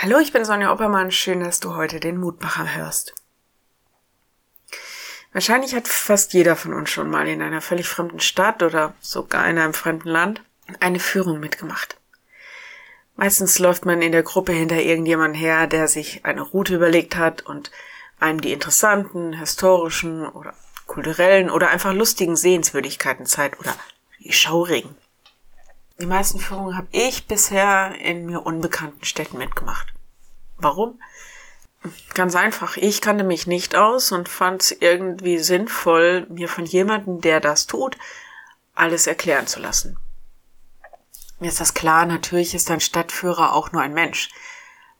Hallo, ich bin Sonja Oppermann. Schön, dass du heute den Mutmacher hörst. Wahrscheinlich hat fast jeder von uns schon mal in einer völlig fremden Stadt oder sogar in einem fremden Land eine Führung mitgemacht. Meistens läuft man in der Gruppe hinter irgendjemandem her, der sich eine Route überlegt hat und einem die interessanten, historischen oder kulturellen oder einfach lustigen Sehenswürdigkeiten zeigt oder die schaurigen. Die meisten Führungen habe ich bisher in mir unbekannten Städten mitgemacht. Warum? Ganz einfach. Ich kannte mich nicht aus und fand es irgendwie sinnvoll, mir von jemandem, der das tut, alles erklären zu lassen. Mir ist das klar, natürlich ist ein Stadtführer auch nur ein Mensch.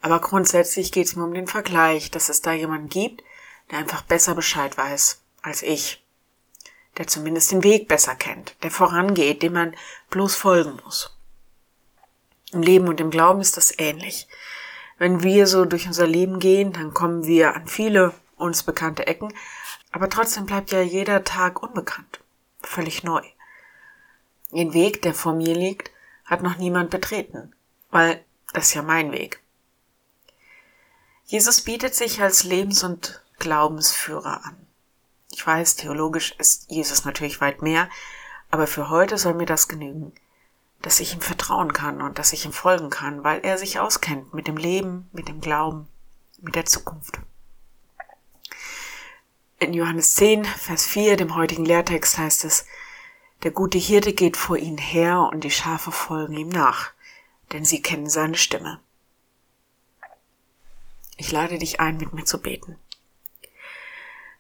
Aber grundsätzlich geht es mir um den Vergleich, dass es da jemanden gibt, der einfach besser Bescheid weiß als ich der zumindest den Weg besser kennt, der vorangeht, dem man bloß folgen muss. Im Leben und im Glauben ist das ähnlich. Wenn wir so durch unser Leben gehen, dann kommen wir an viele uns bekannte Ecken, aber trotzdem bleibt ja jeder Tag unbekannt, völlig neu. Den Weg, der vor mir liegt, hat noch niemand betreten, weil das ist ja mein Weg. Jesus bietet sich als Lebens- und Glaubensführer an. Weiß, theologisch ist Jesus natürlich weit mehr, aber für heute soll mir das genügen, dass ich ihm vertrauen kann und dass ich ihm folgen kann, weil er sich auskennt mit dem Leben, mit dem Glauben, mit der Zukunft. In Johannes 10, Vers 4, dem heutigen Lehrtext heißt es, der gute Hirte geht vor ihnen her und die Schafe folgen ihm nach, denn sie kennen seine Stimme. Ich lade dich ein, mit mir zu beten.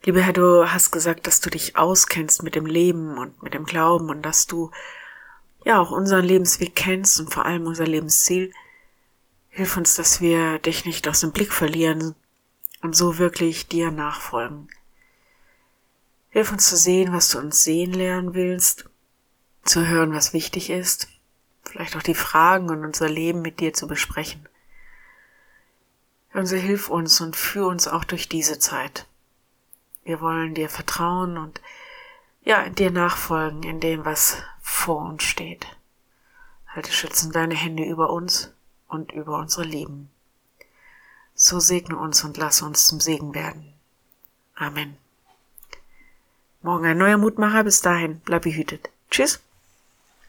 Lieber Herr, du hast gesagt, dass du dich auskennst mit dem Leben und mit dem Glauben und dass du ja auch unseren Lebensweg kennst und vor allem unser Lebensziel. Hilf uns, dass wir dich nicht aus dem Blick verlieren und so wirklich dir nachfolgen. Hilf uns zu sehen, was du uns sehen lernen willst, zu hören, was wichtig ist, vielleicht auch die Fragen und unser Leben mit dir zu besprechen. Und hilf uns und führ uns auch durch diese Zeit. Wir wollen dir vertrauen und ja, dir nachfolgen in dem, was vor uns steht. Halte schützen deine Hände über uns und über unsere Leben. So segne uns und lass uns zum Segen werden. Amen. Morgen ein neuer Mutmacher. Bis dahin, bleib behütet. Tschüss.